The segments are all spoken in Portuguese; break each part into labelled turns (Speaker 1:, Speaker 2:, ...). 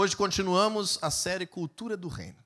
Speaker 1: Hoje continuamos a série Cultura do Reino.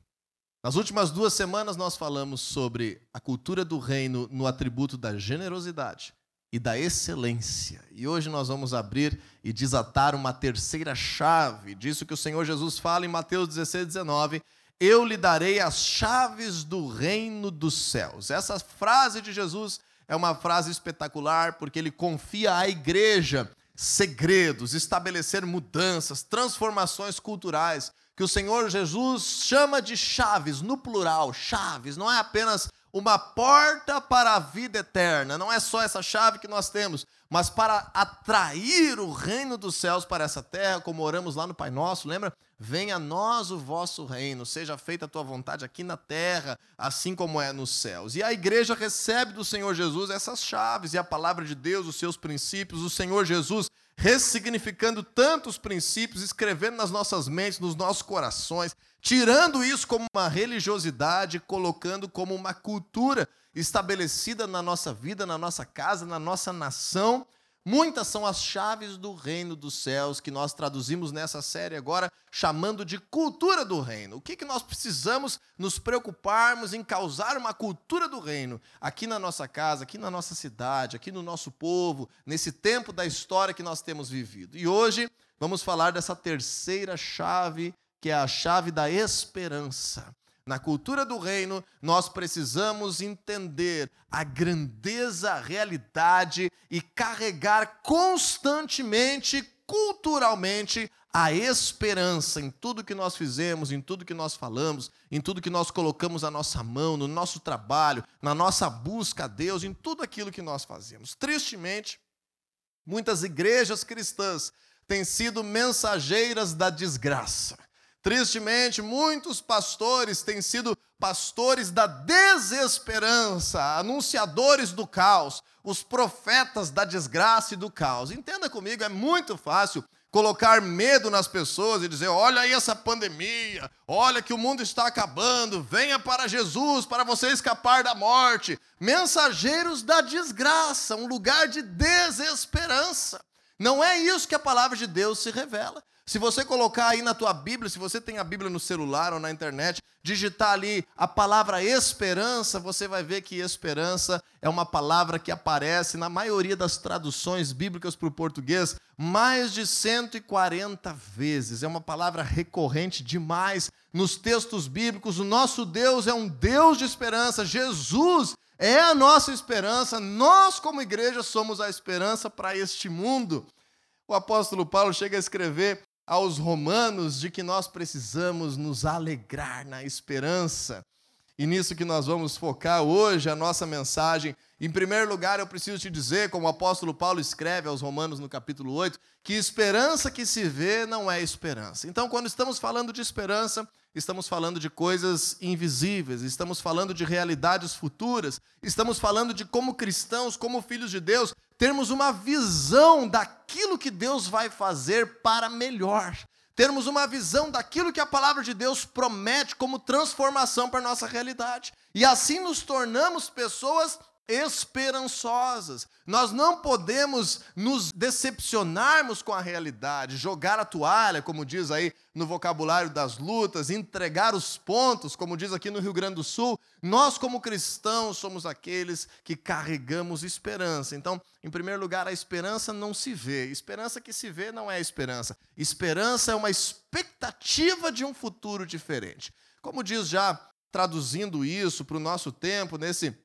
Speaker 1: Nas últimas duas semanas nós falamos sobre a cultura do reino no atributo da generosidade e da excelência. E hoje nós vamos abrir e desatar uma terceira chave disso que o Senhor Jesus fala em Mateus 16, 19. Eu lhe darei as chaves do reino dos céus. Essa frase de Jesus é uma frase espetacular porque ele confia à igreja segredos, estabelecer mudanças, transformações culturais, que o Senhor Jesus chama de chaves, no plural, chaves, não é apenas uma porta para a vida eterna, não é só essa chave que nós temos, mas para atrair o reino dos céus para essa terra, como oramos lá no Pai Nosso, lembra? Venha a nós o vosso reino, seja feita a tua vontade aqui na terra, assim como é nos céus. E a igreja recebe do Senhor Jesus essas chaves e a palavra de Deus, os seus princípios, o Senhor Jesus ressignificando tantos princípios, escrevendo nas nossas mentes, nos nossos corações, tirando isso como uma religiosidade, colocando como uma cultura estabelecida na nossa vida, na nossa casa, na nossa nação, Muitas são as chaves do reino dos céus que nós traduzimos nessa série agora, chamando de cultura do reino. O que, que nós precisamos nos preocuparmos em causar uma cultura do reino aqui na nossa casa, aqui na nossa cidade, aqui no nosso povo, nesse tempo da história que nós temos vivido. E hoje vamos falar dessa terceira chave, que é a chave da esperança. Na cultura do reino, nós precisamos entender a grandeza, a realidade e carregar constantemente, culturalmente, a esperança em tudo que nós fizemos, em tudo que nós falamos, em tudo que nós colocamos a nossa mão, no nosso trabalho, na nossa busca a Deus, em tudo aquilo que nós fazemos. Tristemente, muitas igrejas cristãs têm sido mensageiras da desgraça Tristemente, muitos pastores têm sido pastores da desesperança, anunciadores do caos, os profetas da desgraça e do caos. Entenda comigo, é muito fácil colocar medo nas pessoas e dizer: olha aí essa pandemia, olha que o mundo está acabando, venha para Jesus para você escapar da morte. Mensageiros da desgraça, um lugar de desesperança. Não é isso que a palavra de Deus se revela. Se você colocar aí na tua Bíblia, se você tem a Bíblia no celular ou na internet, digitar ali a palavra esperança, você vai ver que esperança é uma palavra que aparece na maioria das traduções bíblicas para o português mais de 140 vezes. É uma palavra recorrente demais nos textos bíblicos. O nosso Deus é um Deus de esperança. Jesus é a nossa esperança. Nós, como igreja, somos a esperança para este mundo. O apóstolo Paulo chega a escrever aos romanos de que nós precisamos nos alegrar na esperança. E nisso que nós vamos focar hoje a nossa mensagem. Em primeiro lugar, eu preciso te dizer, como o apóstolo Paulo escreve aos Romanos no capítulo 8, que esperança que se vê não é esperança. Então, quando estamos falando de esperança, estamos falando de coisas invisíveis, estamos falando de realidades futuras, estamos falando de como cristãos, como filhos de Deus, termos uma visão daquilo que Deus vai fazer para melhor, termos uma visão daquilo que a palavra de Deus promete como transformação para a nossa realidade. E assim nos tornamos pessoas esperançosas. Nós não podemos nos decepcionarmos com a realidade, jogar a toalha, como diz aí no vocabulário das lutas, entregar os pontos, como diz aqui no Rio Grande do Sul. Nós, como cristãos, somos aqueles que carregamos esperança. Então, em primeiro lugar, a esperança não se vê. Esperança que se vê não é esperança. Esperança é uma expectativa de um futuro diferente. Como diz já traduzindo isso para o nosso tempo, nesse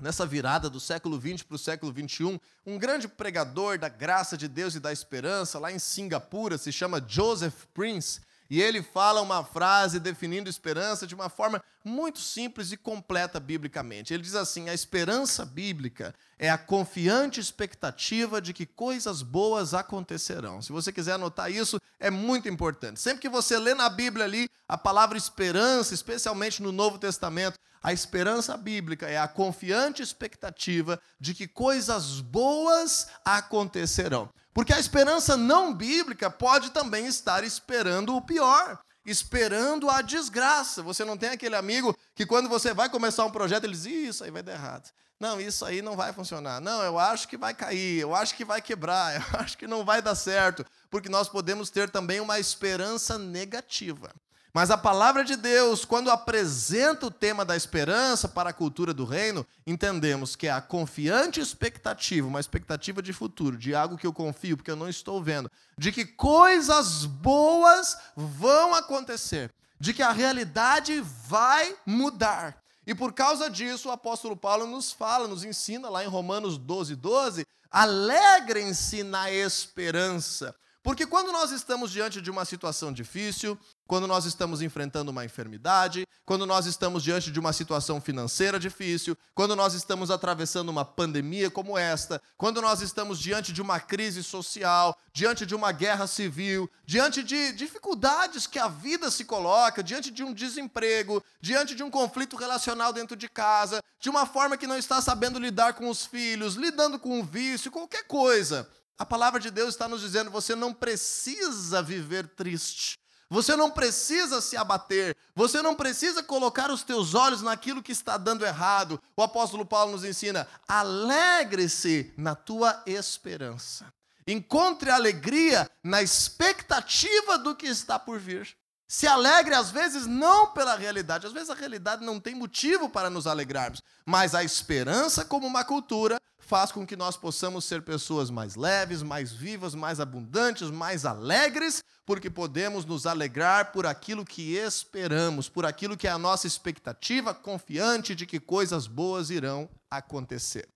Speaker 1: nessa virada do século XX para o século XXI, um grande pregador da graça de Deus e da esperança, lá em Singapura, se chama Joseph Prince, e ele fala uma frase definindo esperança de uma forma muito simples e completa biblicamente. Ele diz assim: a esperança bíblica é a confiante expectativa de que coisas boas acontecerão. Se você quiser anotar isso, é muito importante. Sempre que você lê na Bíblia ali a palavra esperança, especialmente no Novo Testamento, a esperança bíblica é a confiante expectativa de que coisas boas acontecerão. Porque a esperança não bíblica pode também estar esperando o pior. esperando a desgraça. Você não tem aquele amigo que quando você vai começar um projeto, ele diz: Isso aí vai dar errado. Não, isso aí não vai funcionar. Não, eu acho que vai cair, eu acho que vai quebrar, eu acho que não vai dar certo. Porque nós podemos ter também uma esperança negativa. Mas a palavra de Deus, quando apresenta o tema da esperança para a cultura do reino, entendemos que é a confiante expectativa, uma expectativa de futuro, de algo que eu confio, porque eu não estou vendo, de que coisas boas vão acontecer, de que a realidade vai mudar. E por causa disso, o apóstolo Paulo nos fala, nos ensina lá em Romanos 12, 12, alegrem-se na esperança. Porque quando nós estamos diante de uma situação difícil, quando nós estamos enfrentando uma enfermidade, quando nós estamos diante de uma situação financeira difícil, quando nós estamos atravessando uma pandemia como esta, quando nós estamos diante de uma crise social, diante de uma guerra civil, diante de dificuldades que a vida se coloca, diante de um desemprego, diante de um conflito relacional dentro de casa, de uma forma que não está sabendo lidar com os filhos, lidando com o vício, qualquer coisa. A palavra de Deus está nos dizendo: você não precisa viver triste. Você não precisa se abater, você não precisa colocar os teus olhos naquilo que está dando errado. O apóstolo Paulo nos ensina: alegre-se na tua esperança. Encontre alegria na expectativa do que está por vir. Se alegre, às vezes, não pela realidade. Às vezes a realidade não tem motivo para nos alegrarmos. Mas a esperança, como uma cultura, faz com que nós possamos ser pessoas mais leves, mais vivas, mais abundantes, mais alegres, porque podemos nos alegrar por aquilo que esperamos, por aquilo que é a nossa expectativa, confiante de que coisas boas irão acontecer.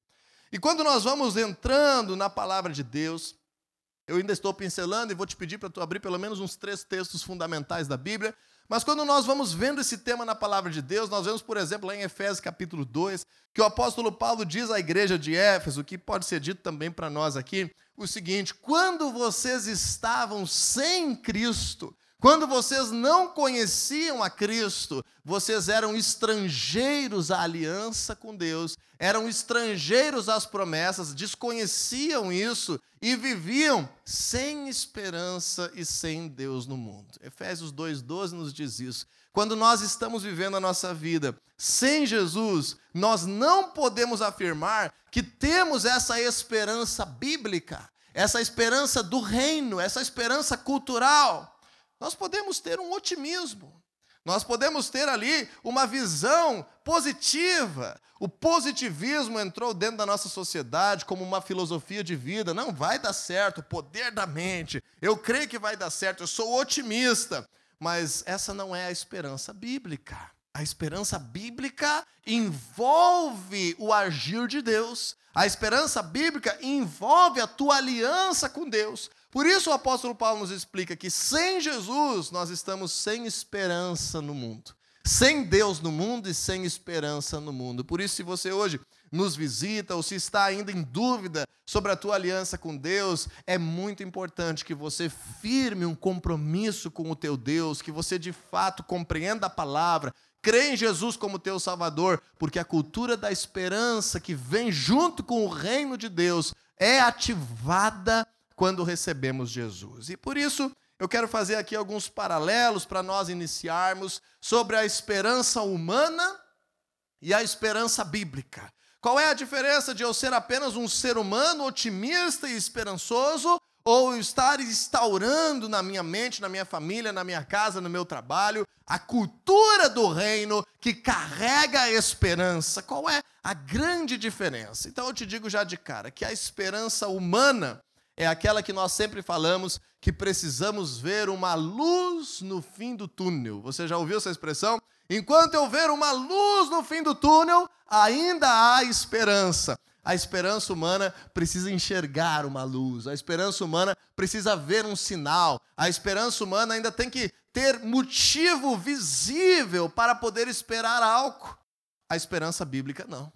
Speaker 1: E quando nós vamos entrando na palavra de Deus, eu ainda estou pincelando e vou te pedir para tu abrir pelo menos uns três textos fundamentais da Bíblia. Mas quando nós vamos vendo esse tema na palavra de Deus, nós vemos, por exemplo, lá em Efésios capítulo 2, que o apóstolo Paulo diz à igreja de Éfeso, que pode ser dito também para nós aqui, o seguinte: quando vocês estavam sem Cristo, quando vocês não conheciam a Cristo, vocês eram estrangeiros à aliança com Deus, eram estrangeiros às promessas, desconheciam isso e viviam sem esperança e sem Deus no mundo. Efésios 2,12 nos diz isso. Quando nós estamos vivendo a nossa vida sem Jesus, nós não podemos afirmar que temos essa esperança bíblica, essa esperança do reino, essa esperança cultural nós podemos ter um otimismo, nós podemos ter ali uma visão positiva. O positivismo entrou dentro da nossa sociedade como uma filosofia de vida. Não vai dar certo, o poder da mente. Eu creio que vai dar certo, eu sou otimista. Mas essa não é a esperança bíblica. A esperança bíblica envolve o agir de Deus. A esperança bíblica envolve a tua aliança com Deus. Por isso o apóstolo Paulo nos explica que sem Jesus nós estamos sem esperança no mundo. Sem Deus no mundo e sem esperança no mundo. Por isso, se você hoje nos visita ou se está ainda em dúvida sobre a tua aliança com Deus, é muito importante que você firme um compromisso com o teu Deus, que você de fato compreenda a palavra, crê em Jesus como teu Salvador, porque a cultura da esperança que vem junto com o reino de Deus é ativada quando recebemos Jesus. E por isso, eu quero fazer aqui alguns paralelos para nós iniciarmos sobre a esperança humana e a esperança bíblica. Qual é a diferença de eu ser apenas um ser humano otimista e esperançoso ou estar instaurando na minha mente, na minha família, na minha casa, no meu trabalho, a cultura do reino que carrega a esperança? Qual é a grande diferença? Então eu te digo já de cara que a esperança humana é aquela que nós sempre falamos que precisamos ver uma luz no fim do túnel. Você já ouviu essa expressão? Enquanto eu ver uma luz no fim do túnel, ainda há esperança. A esperança humana precisa enxergar uma luz, a esperança humana precisa ver um sinal, a esperança humana ainda tem que ter motivo visível para poder esperar algo. A esperança bíblica não.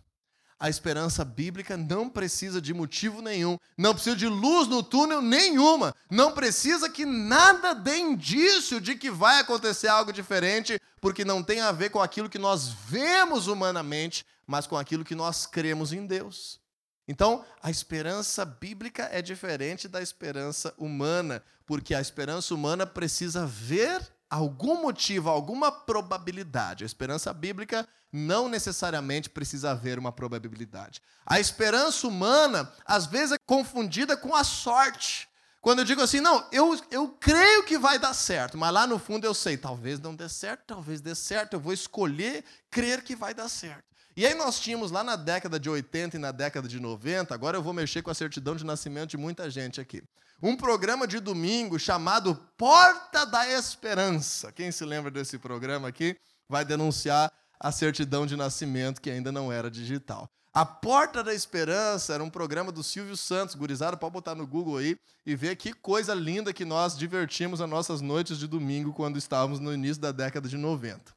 Speaker 1: A esperança bíblica não precisa de motivo nenhum, não precisa de luz no túnel nenhuma, não precisa que nada dê indício de que vai acontecer algo diferente, porque não tem a ver com aquilo que nós vemos humanamente, mas com aquilo que nós cremos em Deus. Então, a esperança bíblica é diferente da esperança humana, porque a esperança humana precisa ver algum motivo, alguma probabilidade. A esperança bíblica não necessariamente precisa haver uma probabilidade. A esperança humana, às vezes, é confundida com a sorte. Quando eu digo assim, não, eu, eu creio que vai dar certo, mas lá no fundo eu sei, talvez não dê certo, talvez dê certo, eu vou escolher crer que vai dar certo. E aí nós tínhamos lá na década de 80 e na década de 90, agora eu vou mexer com a certidão de nascimento de muita gente aqui. Um programa de domingo chamado Porta da Esperança. Quem se lembra desse programa aqui vai denunciar a certidão de nascimento que ainda não era digital. A Porta da Esperança era um programa do Silvio Santos, gurizada, pode botar no Google aí e ver que coisa linda que nós divertimos as nossas noites de domingo quando estávamos no início da década de 90.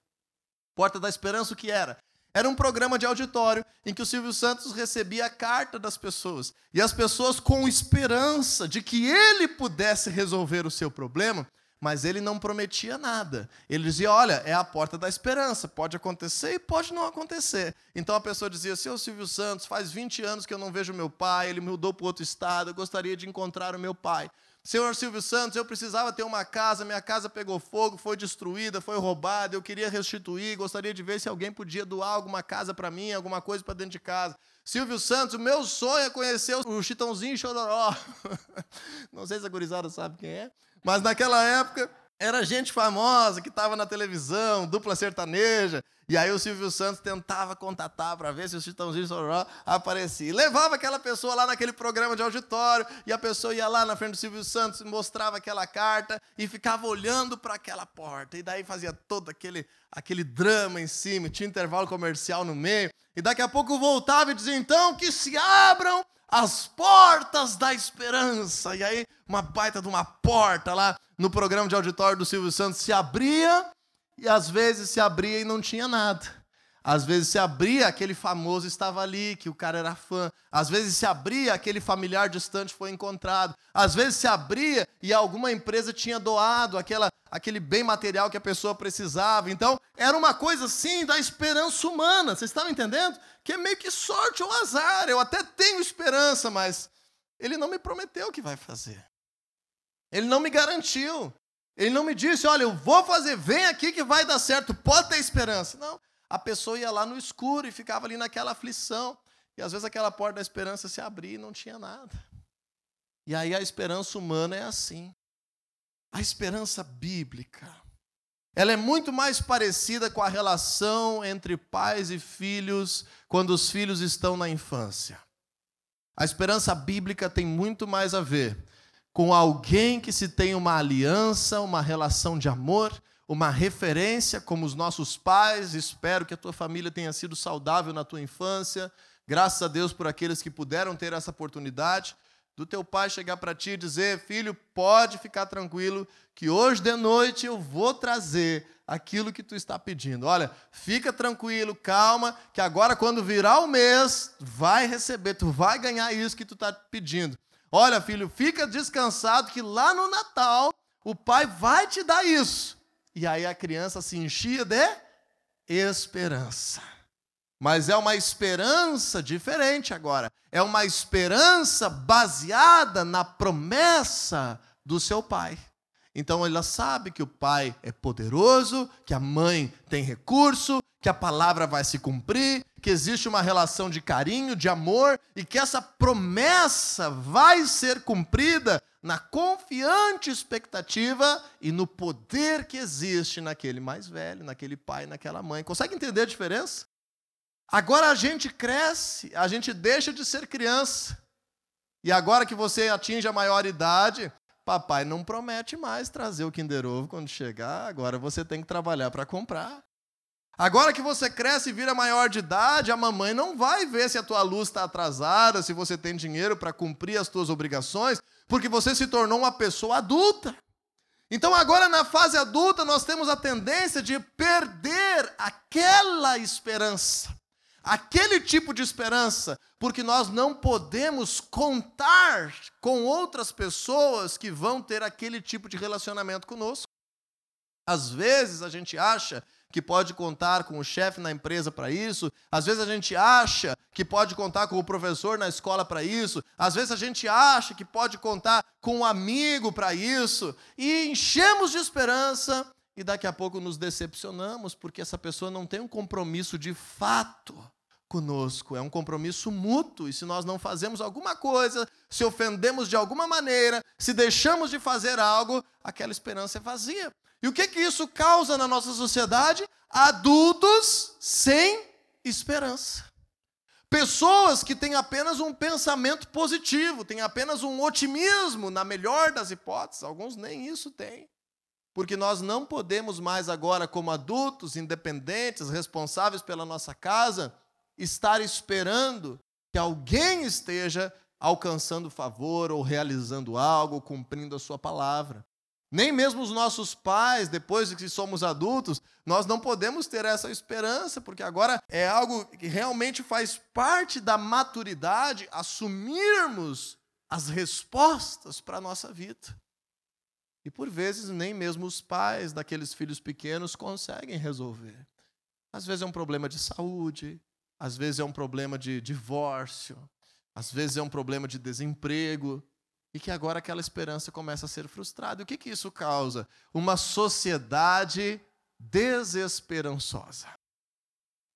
Speaker 1: Porta da Esperança o que era? Era um programa de auditório em que o Silvio Santos recebia a carta das pessoas. E as pessoas, com esperança de que ele pudesse resolver o seu problema, mas ele não prometia nada. Ele dizia: Olha, é a porta da esperança, pode acontecer e pode não acontecer. Então a pessoa dizia: Seu Silvio Santos, faz 20 anos que eu não vejo meu pai, ele mudou para outro estado, eu gostaria de encontrar o meu pai. Senhor Silvio Santos, eu precisava ter uma casa, minha casa pegou fogo, foi destruída, foi roubada, eu queria restituir, gostaria de ver se alguém podia doar alguma casa para mim, alguma coisa para dentro de casa. Silvio Santos, o meu sonho é conhecer o Chitãozinho Chororó. Não sei se a gurizada sabe quem é. Mas naquela época era gente famosa que estava na televisão, dupla sertaneja. E aí o Silvio Santos tentava contatar para ver se o Chitãozinho Sororó aparecia. E levava aquela pessoa lá naquele programa de auditório, e a pessoa ia lá na frente do Silvio Santos, mostrava aquela carta e ficava olhando para aquela porta. E daí fazia todo aquele, aquele drama em cima, tinha intervalo comercial no meio. E daqui a pouco voltava e dizia: então que se abram as portas da esperança. E aí, uma baita de uma porta lá no programa de auditório do Silvio Santos se abria, e às vezes se abria e não tinha nada. Às vezes se abria, aquele famoso estava ali, que o cara era fã. Às vezes se abria, aquele familiar distante foi encontrado. Às vezes se abria e alguma empresa tinha doado aquela, aquele bem material que a pessoa precisava. Então, era uma coisa assim da esperança humana. Vocês estão entendendo? Que é meio que sorte ou azar. Eu até tenho esperança, mas ele não me prometeu que vai fazer. Ele não me garantiu. Ele não me disse, olha, eu vou fazer, vem aqui que vai dar certo, pode ter esperança. Não, a pessoa ia lá no escuro e ficava ali naquela aflição. E às vezes aquela porta da esperança se abria e não tinha nada. E aí a esperança humana é assim. A esperança bíblica, ela é muito mais parecida com a relação entre pais e filhos quando os filhos estão na infância. A esperança bíblica tem muito mais a ver com alguém que se tem uma aliança, uma relação de amor, uma referência, como os nossos pais. Espero que a tua família tenha sido saudável na tua infância. Graças a Deus por aqueles que puderam ter essa oportunidade. Do teu pai chegar para ti e dizer: Filho, pode ficar tranquilo, que hoje de noite eu vou trazer aquilo que tu está pedindo. Olha, fica tranquilo, calma, que agora quando virar o mês, vai receber, tu vai ganhar isso que tu está pedindo. Olha, filho, fica descansado que lá no Natal o pai vai te dar isso. E aí a criança se enchia de esperança. Mas é uma esperança diferente agora. É uma esperança baseada na promessa do seu pai. Então ela sabe que o pai é poderoso, que a mãe tem recurso, que a palavra vai se cumprir, que existe uma relação de carinho, de amor e que essa promessa vai ser cumprida na confiante expectativa e no poder que existe naquele mais velho, naquele pai, naquela mãe. Consegue entender a diferença? Agora a gente cresce, a gente deixa de ser criança. E agora que você atinge a maioridade, papai não promete mais trazer o Kinder Ovo quando chegar, agora você tem que trabalhar para comprar. Agora que você cresce e vira maior de idade, a mamãe não vai ver se a tua luz está atrasada, se você tem dinheiro para cumprir as tuas obrigações, porque você se tornou uma pessoa adulta. Então, agora na fase adulta, nós temos a tendência de perder aquela esperança, aquele tipo de esperança, porque nós não podemos contar com outras pessoas que vão ter aquele tipo de relacionamento conosco. Às vezes a gente acha que pode contar com o chefe na empresa para isso, às vezes a gente acha que pode contar com o professor na escola para isso, às vezes a gente acha que pode contar com um amigo para isso, e enchemos de esperança e daqui a pouco nos decepcionamos porque essa pessoa não tem um compromisso de fato conosco, é um compromisso mútuo. E se nós não fazemos alguma coisa, se ofendemos de alguma maneira, se deixamos de fazer algo, aquela esperança é vazia. E o que que isso causa na nossa sociedade? Adultos sem esperança. Pessoas que têm apenas um pensamento positivo, têm apenas um otimismo, na melhor das hipóteses, alguns nem isso têm. Porque nós não podemos mais agora, como adultos, independentes, responsáveis pela nossa casa, estar esperando que alguém esteja alcançando favor ou realizando algo, cumprindo a sua palavra. Nem mesmo os nossos pais, depois de que somos adultos, nós não podemos ter essa esperança, porque agora é algo que realmente faz parte da maturidade assumirmos as respostas para a nossa vida. E por vezes nem mesmo os pais daqueles filhos pequenos conseguem resolver. Às vezes é um problema de saúde, às vezes é um problema de divórcio, às vezes é um problema de desemprego, e que agora aquela esperança começa a ser frustrada. E o que, que isso causa? Uma sociedade desesperançosa.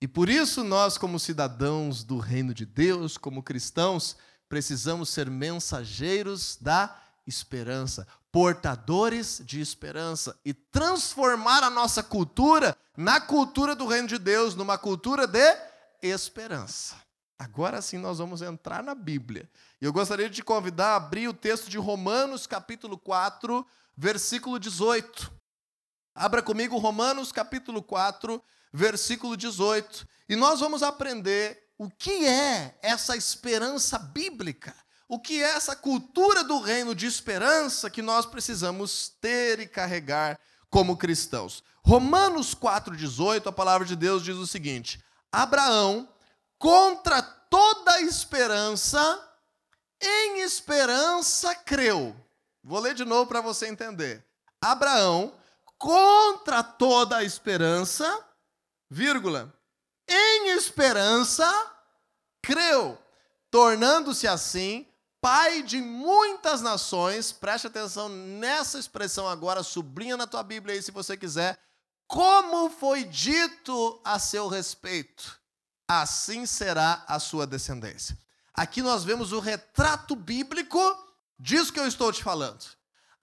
Speaker 1: E por isso nós, como cidadãos do reino de Deus, como cristãos, precisamos ser mensageiros da esperança, portadores de esperança e transformar a nossa cultura na cultura do reino de Deus, numa cultura de esperança. Agora sim nós vamos entrar na Bíblia. E eu gostaria de te convidar a abrir o texto de Romanos, capítulo 4, versículo 18. Abra comigo Romanos, capítulo 4, versículo 18. E nós vamos aprender o que é essa esperança bíblica. O que é essa cultura do reino de esperança que nós precisamos ter e carregar como cristãos? Romanos 4,18, a palavra de Deus diz o seguinte: Abraão contra toda esperança, em esperança creu. Vou ler de novo para você entender. Abraão, contra toda esperança, vírgula, em esperança creu, tornando-se assim pai de muitas nações. Preste atenção nessa expressão agora, sublinha na tua Bíblia aí se você quiser. Como foi dito a seu respeito assim será a sua descendência. Aqui nós vemos o retrato bíblico disso que eu estou te falando.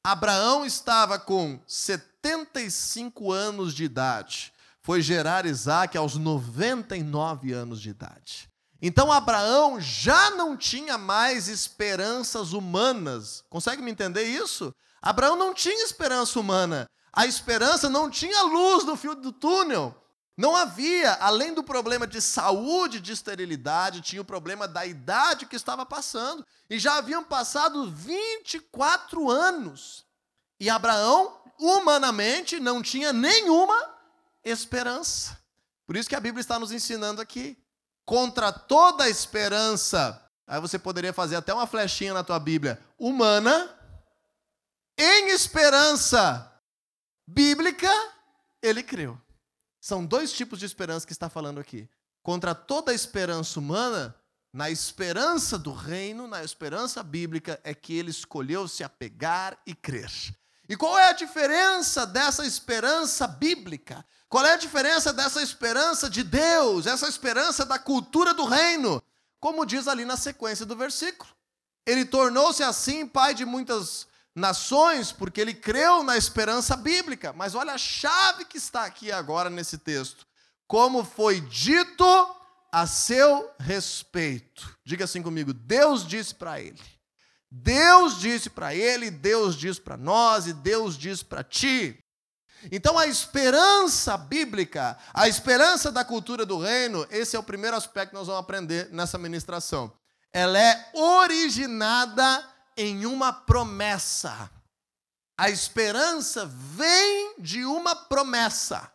Speaker 1: Abraão estava com 75 anos de idade, foi gerar Isaac aos 99 anos de idade. Então Abraão já não tinha mais esperanças humanas. Consegue me entender isso? Abraão não tinha esperança humana. A esperança não tinha luz no fio do túnel. Não havia, além do problema de saúde, de esterilidade, tinha o problema da idade que estava passando. E já haviam passado 24 anos. E Abraão, humanamente, não tinha nenhuma esperança. Por isso que a Bíblia está nos ensinando aqui. Contra toda esperança, aí você poderia fazer até uma flechinha na tua Bíblia, humana, em esperança bíblica, ele creu. São dois tipos de esperança que está falando aqui. Contra toda a esperança humana, na esperança do reino, na esperança bíblica, é que ele escolheu se apegar e crer. E qual é a diferença dessa esperança bíblica? Qual é a diferença dessa esperança de Deus, essa esperança da cultura do reino? Como diz ali na sequência do versículo. Ele tornou-se assim pai de muitas nações, porque ele creu na esperança bíblica. Mas olha a chave que está aqui agora nesse texto. Como foi dito a seu respeito. Diga assim comigo: Deus disse para ele. Deus disse para ele, Deus diz para nós e Deus diz para ti. Então a esperança bíblica, a esperança da cultura do reino, esse é o primeiro aspecto que nós vamos aprender nessa ministração. Ela é originada em uma promessa. A esperança vem de uma promessa.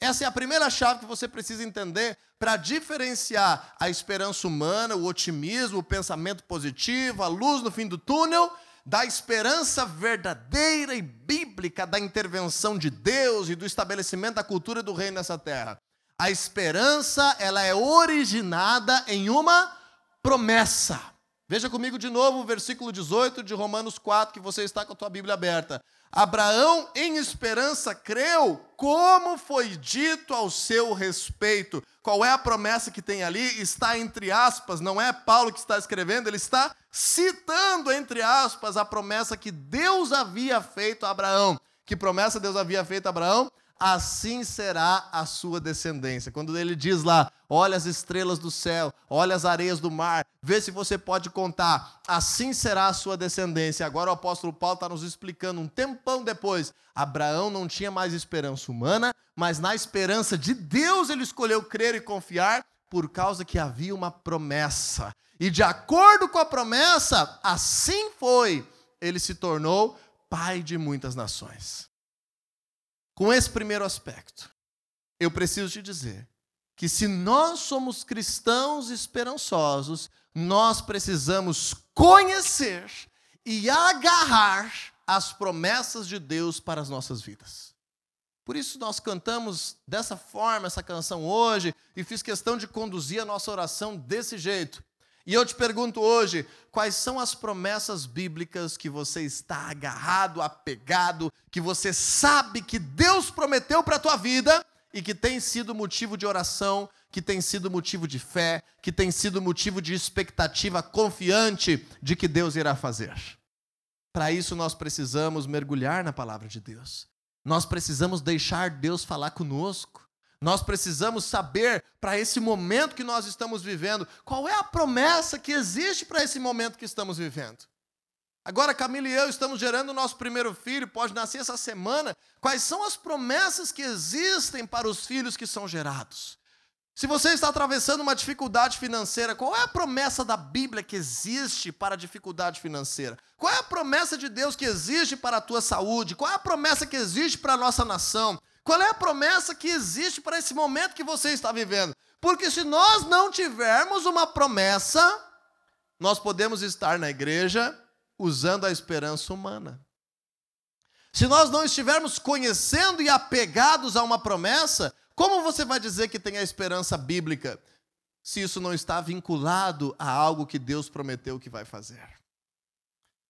Speaker 1: Essa é a primeira chave que você precisa entender para diferenciar a esperança humana, o otimismo, o pensamento positivo, a luz no fim do túnel, da esperança verdadeira e bíblica da intervenção de Deus e do estabelecimento da cultura do reino nessa terra. A esperança, ela é originada em uma promessa. Veja comigo de novo o versículo 18 de Romanos 4, que você está com a tua Bíblia aberta. Abraão, em esperança, creu, como foi dito ao seu respeito. Qual é a promessa que tem ali? Está entre aspas, não é Paulo que está escrevendo, ele está citando, entre aspas, a promessa que Deus havia feito a Abraão. Que promessa Deus havia feito a Abraão? Assim será a sua descendência. Quando ele diz lá, olha as estrelas do céu, olha as areias do mar, vê se você pode contar, assim será a sua descendência. Agora o apóstolo Paulo está nos explicando um tempão depois. Abraão não tinha mais esperança humana, mas na esperança de Deus ele escolheu crer e confiar, por causa que havia uma promessa. E de acordo com a promessa, assim foi, ele se tornou pai de muitas nações. Com esse primeiro aspecto, eu preciso te dizer que se nós somos cristãos esperançosos, nós precisamos conhecer e agarrar as promessas de Deus para as nossas vidas. Por isso nós cantamos dessa forma essa canção hoje e fiz questão de conduzir a nossa oração desse jeito. E eu te pergunto hoje, quais são as promessas bíblicas que você está agarrado, apegado, que você sabe que Deus prometeu para a tua vida e que tem sido motivo de oração, que tem sido motivo de fé, que tem sido motivo de expectativa confiante de que Deus irá fazer. Para isso nós precisamos mergulhar na palavra de Deus. Nós precisamos deixar Deus falar conosco. Nós precisamos saber, para esse momento que nós estamos vivendo, qual é a promessa que existe para esse momento que estamos vivendo. Agora, Camila e eu estamos gerando o nosso primeiro filho, pode nascer essa semana. Quais são as promessas que existem para os filhos que são gerados? Se você está atravessando uma dificuldade financeira, qual é a promessa da Bíblia que existe para a dificuldade financeira? Qual é a promessa de Deus que existe para a tua saúde? Qual é a promessa que existe para a nossa nação? Qual é a promessa que existe para esse momento que você está vivendo? Porque se nós não tivermos uma promessa, nós podemos estar na igreja usando a esperança humana. Se nós não estivermos conhecendo e apegados a uma promessa, como você vai dizer que tem a esperança bíblica se isso não está vinculado a algo que Deus prometeu que vai fazer?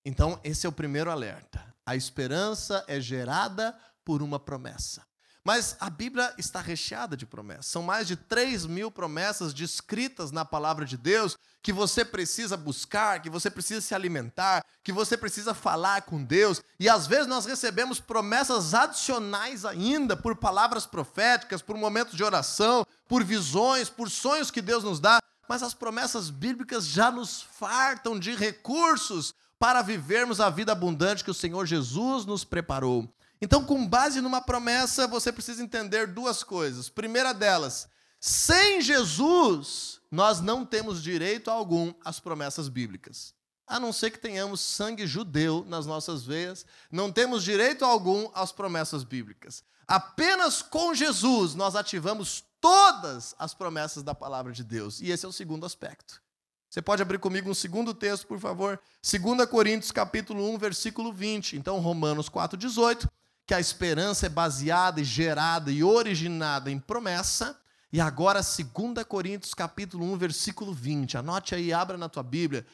Speaker 1: Então, esse é o primeiro alerta. A esperança é gerada por uma promessa. Mas a Bíblia está recheada de promessas. São mais de 3 mil promessas descritas na palavra de Deus que você precisa buscar, que você precisa se alimentar, que você precisa falar com Deus. E às vezes nós recebemos promessas adicionais ainda por palavras proféticas, por momentos de oração, por visões, por sonhos que Deus nos dá. Mas as promessas bíblicas já nos fartam de recursos para vivermos a vida abundante que o Senhor Jesus nos preparou. Então, com base numa promessa, você precisa entender duas coisas. Primeira delas, sem Jesus, nós não temos direito algum às promessas bíblicas. A não ser que tenhamos sangue judeu nas nossas veias, não temos direito algum às promessas bíblicas. Apenas com Jesus nós ativamos todas as promessas da palavra de Deus. E esse é o segundo aspecto. Você pode abrir comigo um segundo texto, por favor? 2 Coríntios capítulo 1, versículo 20. Então, Romanos 4, 18 que a esperança é baseada e gerada e originada em promessa. E agora 2 Coríntios capítulo 1, versículo 20. Anote aí, abra na tua Bíblia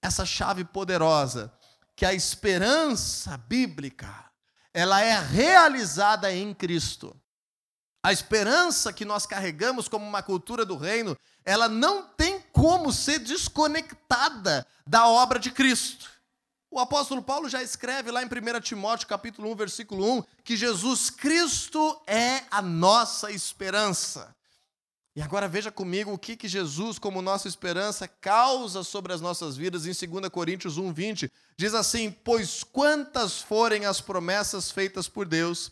Speaker 1: essa chave poderosa, que a esperança bíblica, ela é realizada em Cristo. A esperança que nós carregamos como uma cultura do reino, ela não tem como ser desconectada da obra de Cristo. O apóstolo Paulo já escreve lá em 1 Timóteo, capítulo 1, versículo 1, que Jesus Cristo é a nossa esperança. E agora veja comigo o que, que Jesus, como nossa esperança, causa sobre as nossas vidas em 2 Coríntios 1, 20. Diz assim: Pois quantas forem as promessas feitas por Deus,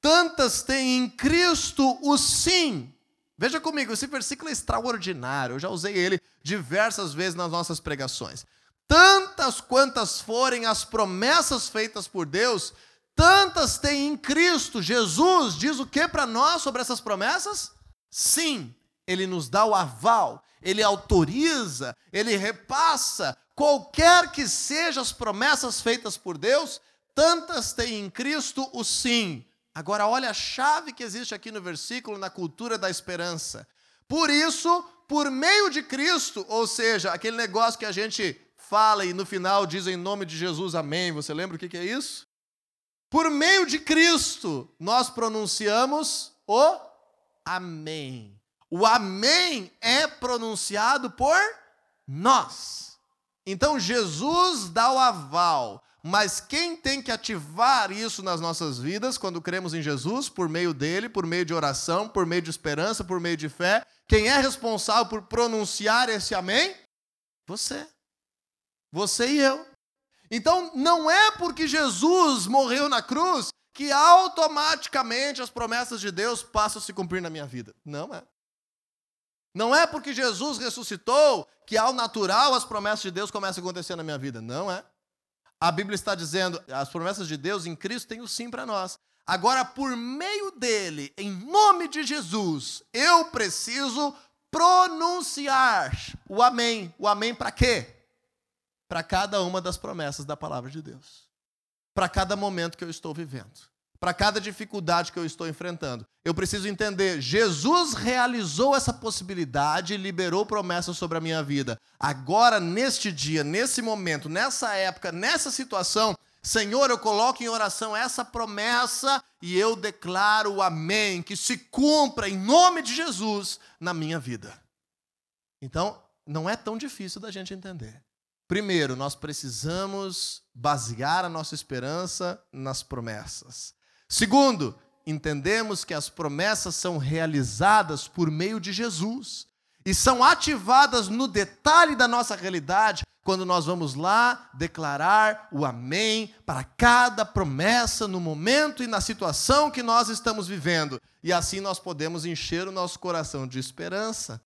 Speaker 1: tantas tem em Cristo o sim. Veja comigo, esse versículo é extraordinário. Eu já usei ele diversas vezes nas nossas pregações tantas quantas forem as promessas feitas por Deus, tantas tem em Cristo. Jesus diz o que para nós sobre essas promessas? Sim, ele nos dá o aval, ele autoriza, ele repassa. Qualquer que sejam as promessas feitas por Deus, tantas tem em Cristo o sim. Agora, olha a chave que existe aqui no versículo, na cultura da esperança. Por isso, por meio de Cristo, ou seja, aquele negócio que a gente fala e no final diz em nome de Jesus amém. Você lembra o que é isso? Por meio de Cristo, nós pronunciamos o amém. O amém é pronunciado por nós. Então Jesus dá o aval, mas quem tem que ativar isso nas nossas vidas quando cremos em Jesus, por meio dele, por meio de oração, por meio de esperança, por meio de fé, quem é responsável por pronunciar esse amém? Você. Você e eu. Então, não é porque Jesus morreu na cruz que automaticamente as promessas de Deus passam a se cumprir na minha vida. Não é. Não é porque Jesus ressuscitou que ao natural as promessas de Deus começam a acontecer na minha vida. Não é. A Bíblia está dizendo, as promessas de Deus em Cristo têm o sim para nós. Agora, por meio dele, em nome de Jesus, eu preciso pronunciar o amém. O amém para quê? Para cada uma das promessas da palavra de Deus. Para cada momento que eu estou vivendo. Para cada dificuldade que eu estou enfrentando. Eu preciso entender: Jesus realizou essa possibilidade e liberou promessas sobre a minha vida. Agora, neste dia, nesse momento, nessa época, nessa situação, Senhor, eu coloco em oração essa promessa e eu declaro amém, que se cumpra em nome de Jesus na minha vida. Então, não é tão difícil da gente entender. Primeiro, nós precisamos basear a nossa esperança nas promessas. Segundo, entendemos que as promessas são realizadas por meio de Jesus e são ativadas no detalhe da nossa realidade quando nós vamos lá declarar o amém para cada promessa no momento e na situação que nós estamos vivendo. E assim nós podemos encher o nosso coração de esperança,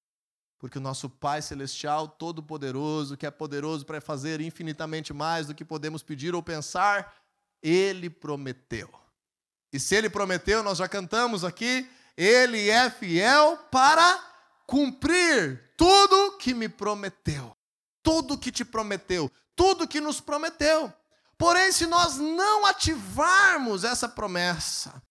Speaker 1: porque o nosso Pai Celestial, Todo-Poderoso, que é poderoso para fazer infinitamente mais do que podemos pedir ou pensar, Ele prometeu. E se Ele prometeu, nós já cantamos aqui, Ele é fiel para cumprir tudo que me prometeu tudo que te prometeu, tudo que nos prometeu. Porém, se nós não ativarmos essa promessa,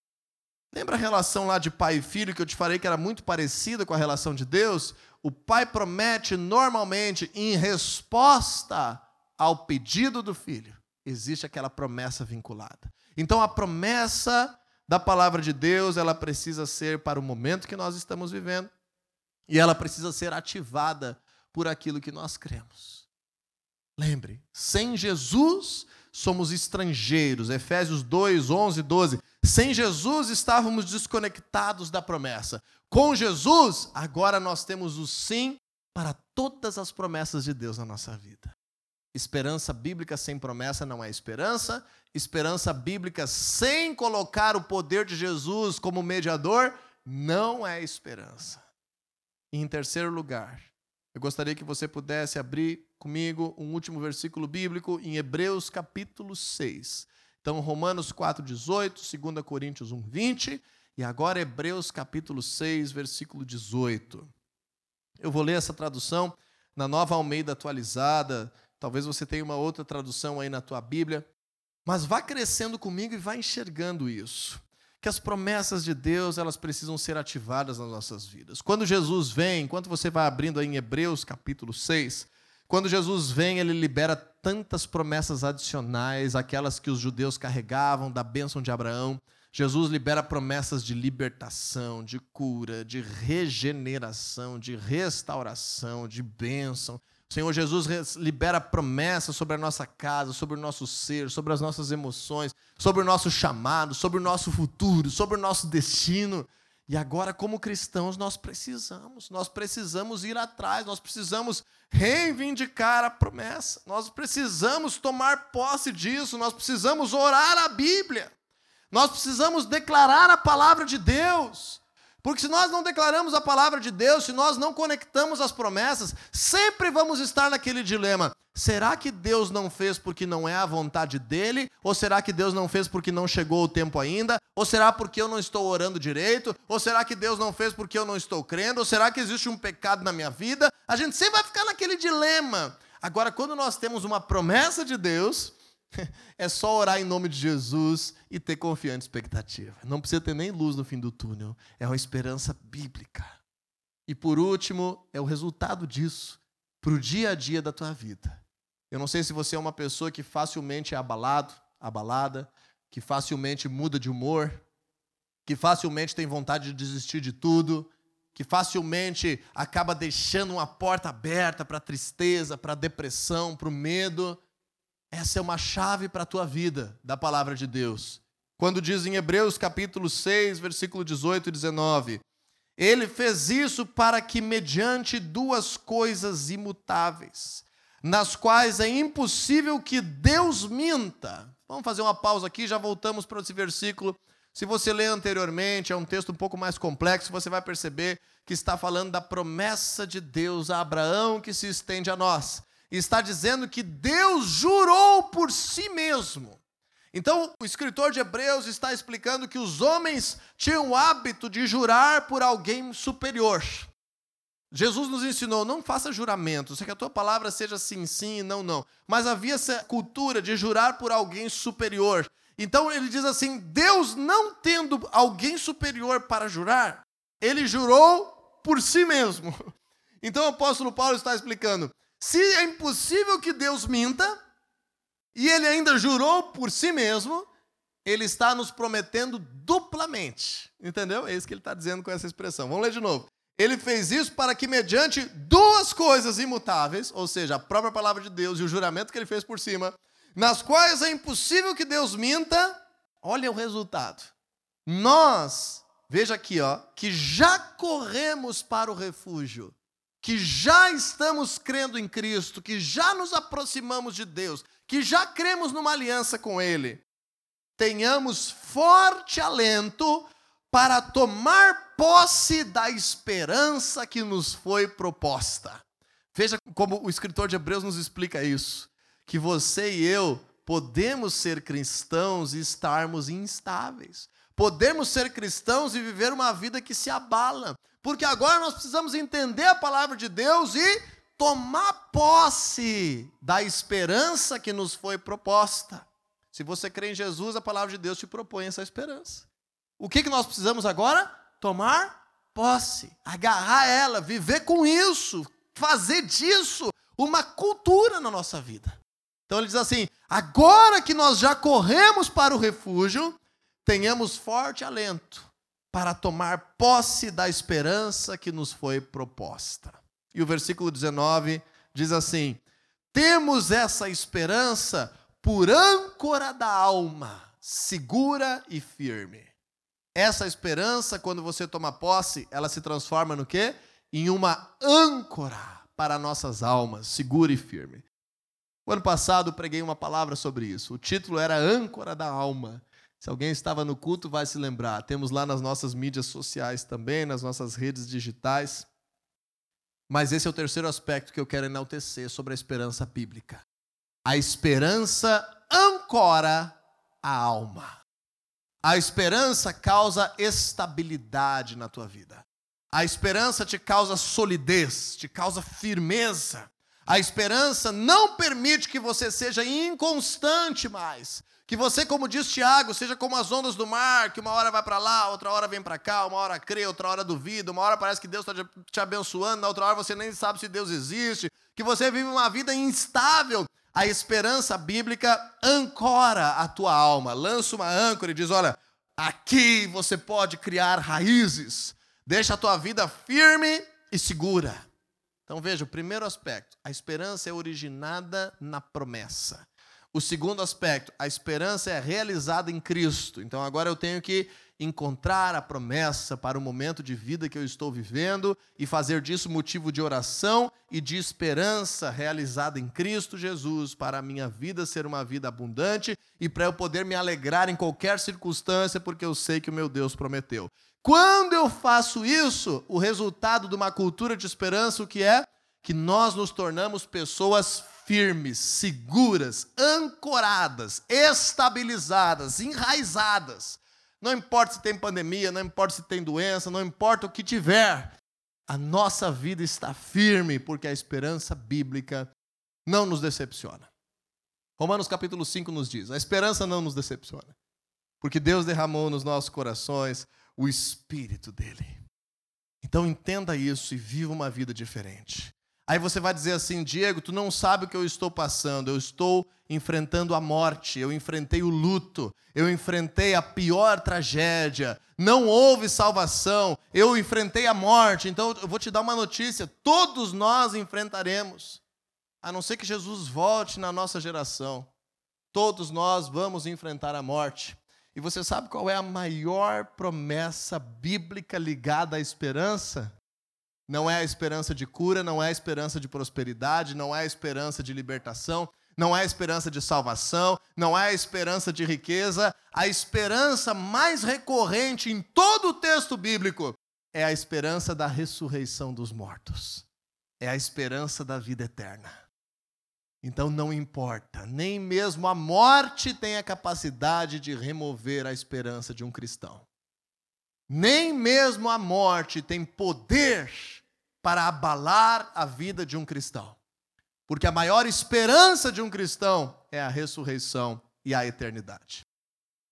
Speaker 1: lembra a relação lá de pai e filho que eu te falei que era muito parecida com a relação de Deus? O pai promete normalmente em resposta ao pedido do filho. Existe aquela promessa vinculada. Então a promessa da palavra de Deus, ela precisa ser para o momento que nós estamos vivendo e ela precisa ser ativada por aquilo que nós cremos. Lembre, sem Jesus somos estrangeiros. Efésios 2, 11, 12. Sem Jesus estávamos desconectados da promessa. Com Jesus, agora nós temos o sim para todas as promessas de Deus na nossa vida. Esperança bíblica sem promessa não é esperança. Esperança bíblica sem colocar o poder de Jesus como mediador não é esperança. E em terceiro lugar, eu gostaria que você pudesse abrir comigo um último versículo bíblico em Hebreus capítulo 6. Então, Romanos 4,18, 2 Coríntios 1, 20, e agora Hebreus capítulo 6, versículo 18. Eu vou ler essa tradução na nova Almeida atualizada. Talvez você tenha uma outra tradução aí na tua Bíblia. Mas vá crescendo comigo e vá enxergando isso que as promessas de Deus elas precisam ser ativadas nas nossas vidas. Quando Jesus vem, enquanto você vai abrindo aí em Hebreus capítulo 6, quando Jesus vem, ele libera tantas promessas adicionais, aquelas que os judeus carregavam da bênção de Abraão. Jesus libera promessas de libertação, de cura, de regeneração, de restauração, de bênção. O Senhor Jesus libera promessas sobre a nossa casa, sobre o nosso ser, sobre as nossas emoções, sobre o nosso chamado, sobre o nosso futuro, sobre o nosso destino. E agora, como cristãos, nós precisamos, nós precisamos ir atrás, nós precisamos reivindicar a promessa, nós precisamos tomar posse disso, nós precisamos orar a Bíblia, nós precisamos declarar a palavra de Deus. Porque se nós não declaramos a palavra de Deus, se nós não conectamos as promessas, sempre vamos estar naquele dilema. Será que Deus não fez porque não é a vontade dele? Ou será que Deus não fez porque não chegou o tempo ainda? Ou será porque eu não estou orando direito? Ou será que Deus não fez porque eu não estou crendo? Ou será que existe um pecado na minha vida? A gente sempre vai ficar naquele dilema. Agora, quando nós temos uma promessa de Deus, É só orar em nome de Jesus e ter confiante expectativa. Não precisa ter nem luz no fim do túnel. É uma esperança bíblica. E por último, é o resultado disso para o dia a dia da tua vida. Eu não sei se você é uma pessoa que facilmente é abalado, abalada, que facilmente muda de humor, que facilmente tem vontade de desistir de tudo, que facilmente acaba deixando uma porta aberta para tristeza, para depressão, para o medo. Essa é uma chave para a tua vida, da palavra de Deus. Quando diz em Hebreus capítulo 6, versículo 18 e 19: Ele fez isso para que, mediante duas coisas imutáveis, nas quais é impossível que Deus minta. Vamos fazer uma pausa aqui, já voltamos para esse versículo se você ler anteriormente, é um texto um pouco mais complexo, você vai perceber que está falando da promessa de Deus a Abraão que se estende a nós. Está dizendo que Deus jurou por si mesmo. Então, o escritor de Hebreus está explicando que os homens tinham o hábito de jurar por alguém superior. Jesus nos ensinou: não faça juramento, que a tua palavra seja sim, sim e não, não. Mas havia essa cultura de jurar por alguém superior. Então ele diz assim: Deus não tendo alguém superior para jurar, ele jurou por si mesmo. Então o apóstolo Paulo está explicando: se é impossível que Deus minta, e ele ainda jurou por si mesmo, ele está nos prometendo duplamente. Entendeu? É isso que ele está dizendo com essa expressão. Vamos ler de novo. Ele fez isso para que, mediante duas coisas imutáveis, ou seja, a própria palavra de Deus e o juramento que ele fez por cima, nas quais é impossível que Deus minta, olha o resultado. Nós, veja aqui, ó, que já corremos para o refúgio, que já estamos crendo em Cristo, que já nos aproximamos de Deus, que já cremos numa aliança com Ele, tenhamos forte alento para tomar posse da esperança que nos foi proposta. Veja como o escritor de Hebreus nos explica isso que você e eu podemos ser cristãos e estarmos instáveis. Podemos ser cristãos e viver uma vida que se abala. Porque agora nós precisamos entender a palavra de Deus e tomar posse da esperança que nos foi proposta. Se você crê em Jesus, a palavra de Deus te propõe essa esperança. O que, que nós precisamos agora? Tomar posse, agarrar ela, viver com isso, fazer disso uma cultura na nossa vida. Então ele diz assim: agora que nós já corremos para o refúgio, tenhamos forte alento para tomar posse da esperança que nos foi proposta. E o versículo 19 diz assim: temos essa esperança por âncora da alma, segura e firme. Essa esperança, quando você toma posse, ela se transforma no quê? Em uma âncora para nossas almas, segura e firme. O ano passado preguei uma palavra sobre isso. O título era Âncora da Alma. Se alguém estava no culto, vai se lembrar. Temos lá nas nossas mídias sociais também, nas nossas redes digitais. Mas esse é o terceiro aspecto que eu quero enaltecer sobre a esperança bíblica. A esperança ancora a alma. A esperança causa estabilidade na tua vida. A esperança te causa solidez, te causa firmeza. A esperança não permite que você seja inconstante mais. Que você, como diz Tiago, seja como as ondas do mar, que uma hora vai para lá, outra hora vem para cá, uma hora crê, outra hora duvida, uma hora parece que Deus está te abençoando, na outra hora você nem sabe se Deus existe, que você vive uma vida instável. A esperança bíblica ancora a tua alma, lança uma âncora e diz: olha, aqui você pode criar raízes, deixa a tua vida firme e segura. Então veja, o primeiro aspecto, a esperança é originada na promessa. O segundo aspecto, a esperança é realizada em Cristo. Então agora eu tenho que encontrar a promessa para o momento de vida que eu estou vivendo e fazer disso motivo de oração e de esperança realizada em Cristo Jesus para a minha vida ser uma vida abundante e para eu poder me alegrar em qualquer circunstância, porque eu sei que o meu Deus prometeu. Quando eu faço isso, o resultado de uma cultura de esperança, o que é? Que nós nos tornamos pessoas firmes, seguras, ancoradas, estabilizadas, enraizadas. Não importa se tem pandemia, não importa se tem doença, não importa o que tiver, a nossa vida está firme, porque a esperança bíblica não nos decepciona. Romanos capítulo 5 nos diz: a esperança não nos decepciona, porque Deus derramou nos nossos corações o Espírito dele. Então entenda isso e viva uma vida diferente. Aí você vai dizer assim, Diego, tu não sabe o que eu estou passando. Eu estou enfrentando a morte, eu enfrentei o luto, eu enfrentei a pior tragédia. Não houve salvação, eu enfrentei a morte. Então eu vou te dar uma notícia: todos nós enfrentaremos, a não ser que Jesus volte na nossa geração. Todos nós vamos enfrentar a morte. E você sabe qual é a maior promessa bíblica ligada à esperança? Não é a esperança de cura, não é a esperança de prosperidade, não é a esperança de libertação, não é a esperança de salvação, não é a esperança de riqueza. A esperança mais recorrente em todo o texto bíblico é a esperança da ressurreição dos mortos, é a esperança da vida eterna. Então não importa, nem mesmo a morte tem a capacidade de remover a esperança de um cristão. Nem mesmo a morte tem poder para abalar a vida de um cristão. Porque a maior esperança de um cristão é a ressurreição e a eternidade.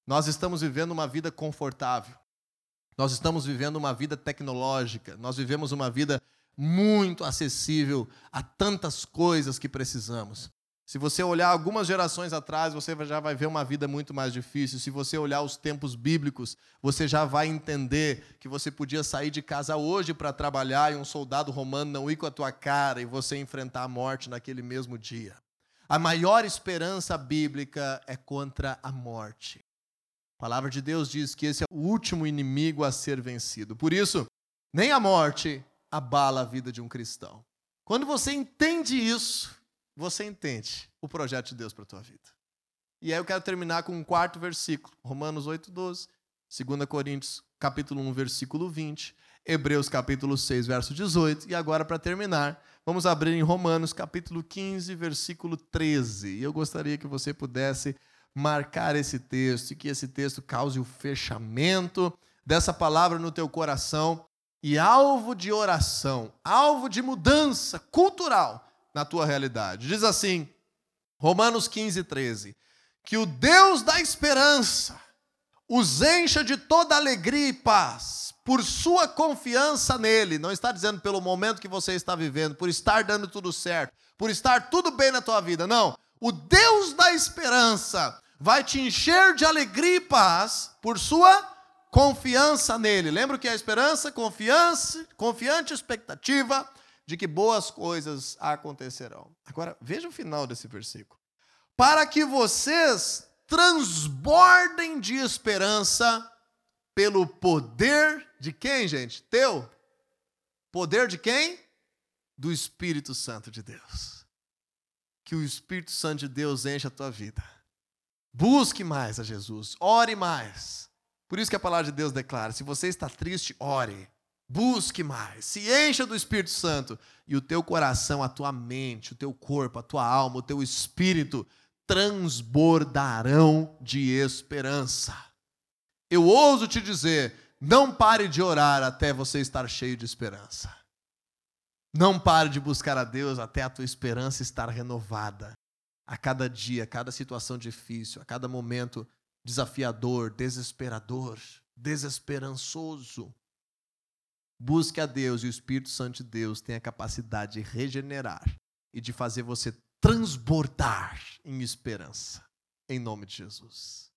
Speaker 1: Nós estamos vivendo uma vida confortável. Nós estamos vivendo uma vida tecnológica. Nós vivemos uma vida muito acessível a tantas coisas que precisamos. Se você olhar algumas gerações atrás, você já vai ver uma vida muito mais difícil. Se você olhar os tempos bíblicos, você já vai entender que você podia sair de casa hoje para trabalhar e um soldado romano não ir com a tua cara e você enfrentar a morte naquele mesmo dia. A maior esperança bíblica é contra a morte. A palavra de Deus diz que esse é o último inimigo a ser vencido. Por isso, nem a morte abala a vida de um cristão. Quando você entende isso, você entende o projeto de Deus para a tua vida. E aí eu quero terminar com um quarto versículo, Romanos 8, 12, 2 Coríntios, capítulo 1, versículo 20, Hebreus, capítulo 6, verso 18, e agora, para terminar, vamos abrir em Romanos, capítulo 15, versículo 13. E eu gostaria que você pudesse marcar esse texto, e que esse texto cause o fechamento dessa palavra no teu coração, e alvo de oração, alvo de mudança cultural, na tua realidade. Diz assim, Romanos 15, 13: Que o Deus da esperança os encha de toda alegria e paz, por sua confiança nele. Não está dizendo pelo momento que você está vivendo, por estar dando tudo certo, por estar tudo bem na tua vida. Não. O Deus da esperança vai te encher de alegria e paz por sua confiança nele. Lembra o que é a esperança? Confiança, confiante expectativa de que boas coisas acontecerão. Agora, veja o final desse versículo. Para que vocês transbordem de esperança pelo poder de quem, gente? Teu? Poder de quem? Do Espírito Santo de Deus. Que o Espírito Santo de Deus enche a tua vida. Busque mais a Jesus, ore mais. Por isso que a palavra de Deus declara: se você está triste, ore. Busque mais, se encha do Espírito Santo e o teu coração, a tua mente, o teu corpo, a tua alma, o teu espírito transbordarão de esperança. Eu ouso te dizer, não pare de orar até você estar cheio de esperança. Não pare de buscar a Deus até a tua esperança estar renovada. A cada dia, a cada situação difícil, a cada momento desafiador, desesperador, desesperançoso. Busque a Deus e o Espírito Santo de Deus tem a capacidade de regenerar e de fazer você transbordar em esperança. Em nome de Jesus.